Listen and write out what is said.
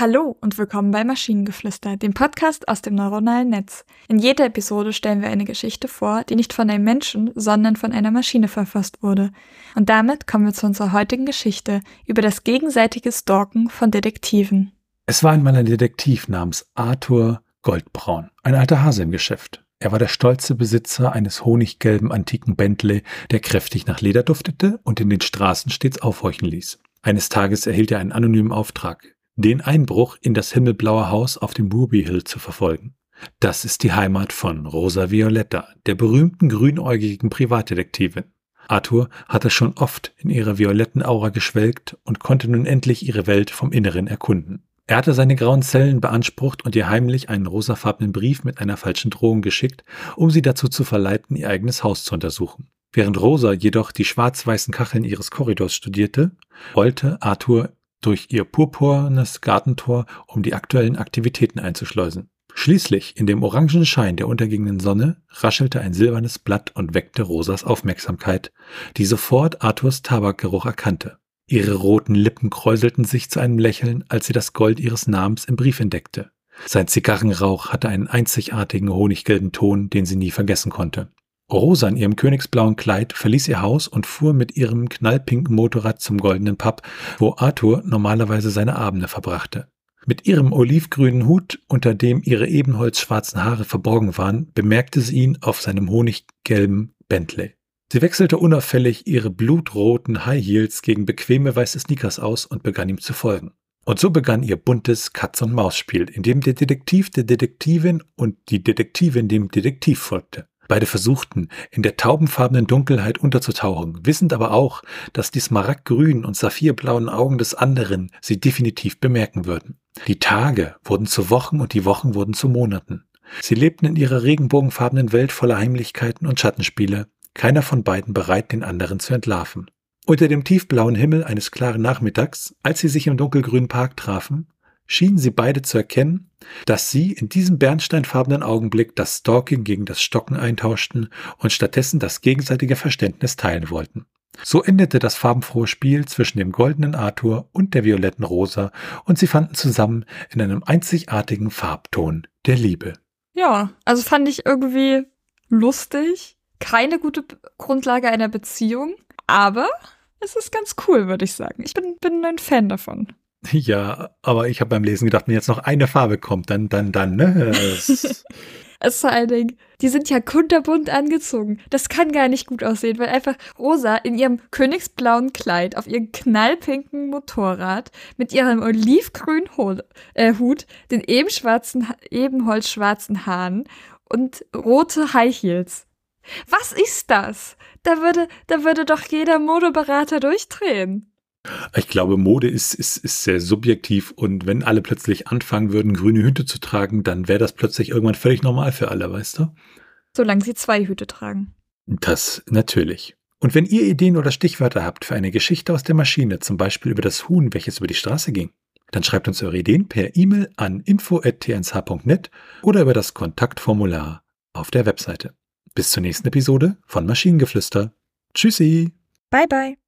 Hallo und willkommen bei Maschinengeflüster, dem Podcast aus dem neuronalen Netz. In jeder Episode stellen wir eine Geschichte vor, die nicht von einem Menschen, sondern von einer Maschine verfasst wurde. Und damit kommen wir zu unserer heutigen Geschichte über das gegenseitige Stalken von Detektiven. Es war einmal ein Detektiv namens Arthur Goldbraun, ein alter Hase im Geschäft. Er war der stolze Besitzer eines honiggelben antiken Bentley, der kräftig nach Leder duftete und in den Straßen stets aufhorchen ließ. Eines Tages erhielt er einen anonymen Auftrag, den Einbruch in das himmelblaue Haus auf dem Ruby Hill zu verfolgen. Das ist die Heimat von Rosa Violetta, der berühmten grünäugigen Privatdetektivin. Arthur hatte schon oft in ihrer violetten Aura geschwelgt und konnte nun endlich ihre Welt vom Inneren erkunden. Er hatte seine grauen Zellen beansprucht und ihr heimlich einen rosafarbenen Brief mit einer falschen Drohung geschickt, um sie dazu zu verleiten, ihr eigenes Haus zu untersuchen. Während Rosa jedoch die schwarz-weißen Kacheln ihres Korridors studierte, wollte Arthur durch ihr purpurnes Gartentor, um die aktuellen Aktivitäten einzuschleusen. Schließlich, in dem orangen Schein der untergehenden Sonne, raschelte ein silbernes Blatt und weckte Rosas Aufmerksamkeit, die sofort Arthurs Tabakgeruch erkannte. Ihre roten Lippen kräuselten sich zu einem Lächeln, als sie das Gold ihres Namens im Brief entdeckte. Sein Zigarrenrauch hatte einen einzigartigen honiggelben Ton, den sie nie vergessen konnte. Rosa in ihrem königsblauen Kleid verließ ihr Haus und fuhr mit ihrem knallpinken Motorrad zum goldenen Pub, wo Arthur normalerweise seine Abende verbrachte. Mit ihrem olivgrünen Hut, unter dem ihre ebenholzschwarzen Haare verborgen waren, bemerkte sie ihn auf seinem honiggelben Bentley. Sie wechselte unauffällig ihre blutroten High Heels gegen bequeme weiße Sneakers aus und begann ihm zu folgen. Und so begann ihr buntes Katz-und-Maus-Spiel, in dem der Detektiv der Detektivin und die Detektivin dem Detektiv folgte. Beide versuchten, in der taubenfarbenen Dunkelheit unterzutauchen, wissend aber auch, dass die smaragdgrünen und saphirblauen Augen des anderen sie definitiv bemerken würden. Die Tage wurden zu Wochen und die Wochen wurden zu Monaten. Sie lebten in ihrer regenbogenfarbenen Welt voller Heimlichkeiten und Schattenspiele, keiner von beiden bereit, den anderen zu entlarven. Unter dem tiefblauen Himmel eines klaren Nachmittags, als sie sich im dunkelgrünen Park trafen, schienen sie beide zu erkennen, dass sie in diesem bernsteinfarbenen Augenblick das Stalking gegen das Stocken eintauschten und stattdessen das gegenseitige Verständnis teilen wollten. So endete das farbenfrohe Spiel zwischen dem goldenen Arthur und der violetten Rosa und sie fanden zusammen in einem einzigartigen Farbton der Liebe. Ja, also fand ich irgendwie lustig. Keine gute Grundlage einer Beziehung, aber es ist ganz cool, würde ich sagen. Ich bin, bin ein Fan davon. Ja, aber ich habe beim Lesen gedacht, wenn jetzt noch eine Farbe kommt, dann, dann, dann, ne? Es vor allen Dingen, die sind ja kunterbunt angezogen. Das kann gar nicht gut aussehen, weil einfach Rosa in ihrem königsblauen Kleid auf ihrem knallpinken Motorrad mit ihrem olivgrünen Hut, äh, Hut den eben schwarzen, ebenholzschwarzen Haaren und rote High Heels. Was ist das? Da würde, da würde doch jeder Modeberater durchdrehen. Ich glaube, Mode ist, ist, ist sehr subjektiv und wenn alle plötzlich anfangen würden, grüne Hüte zu tragen, dann wäre das plötzlich irgendwann völlig normal für alle, weißt du? Solange sie zwei Hüte tragen. Das natürlich. Und wenn ihr Ideen oder Stichwörter habt für eine Geschichte aus der Maschine, zum Beispiel über das Huhn, welches über die Straße ging, dann schreibt uns eure Ideen per E-Mail an info.tnsh.net oder über das Kontaktformular auf der Webseite. Bis zur nächsten Episode von Maschinengeflüster. Tschüssi. Bye bye.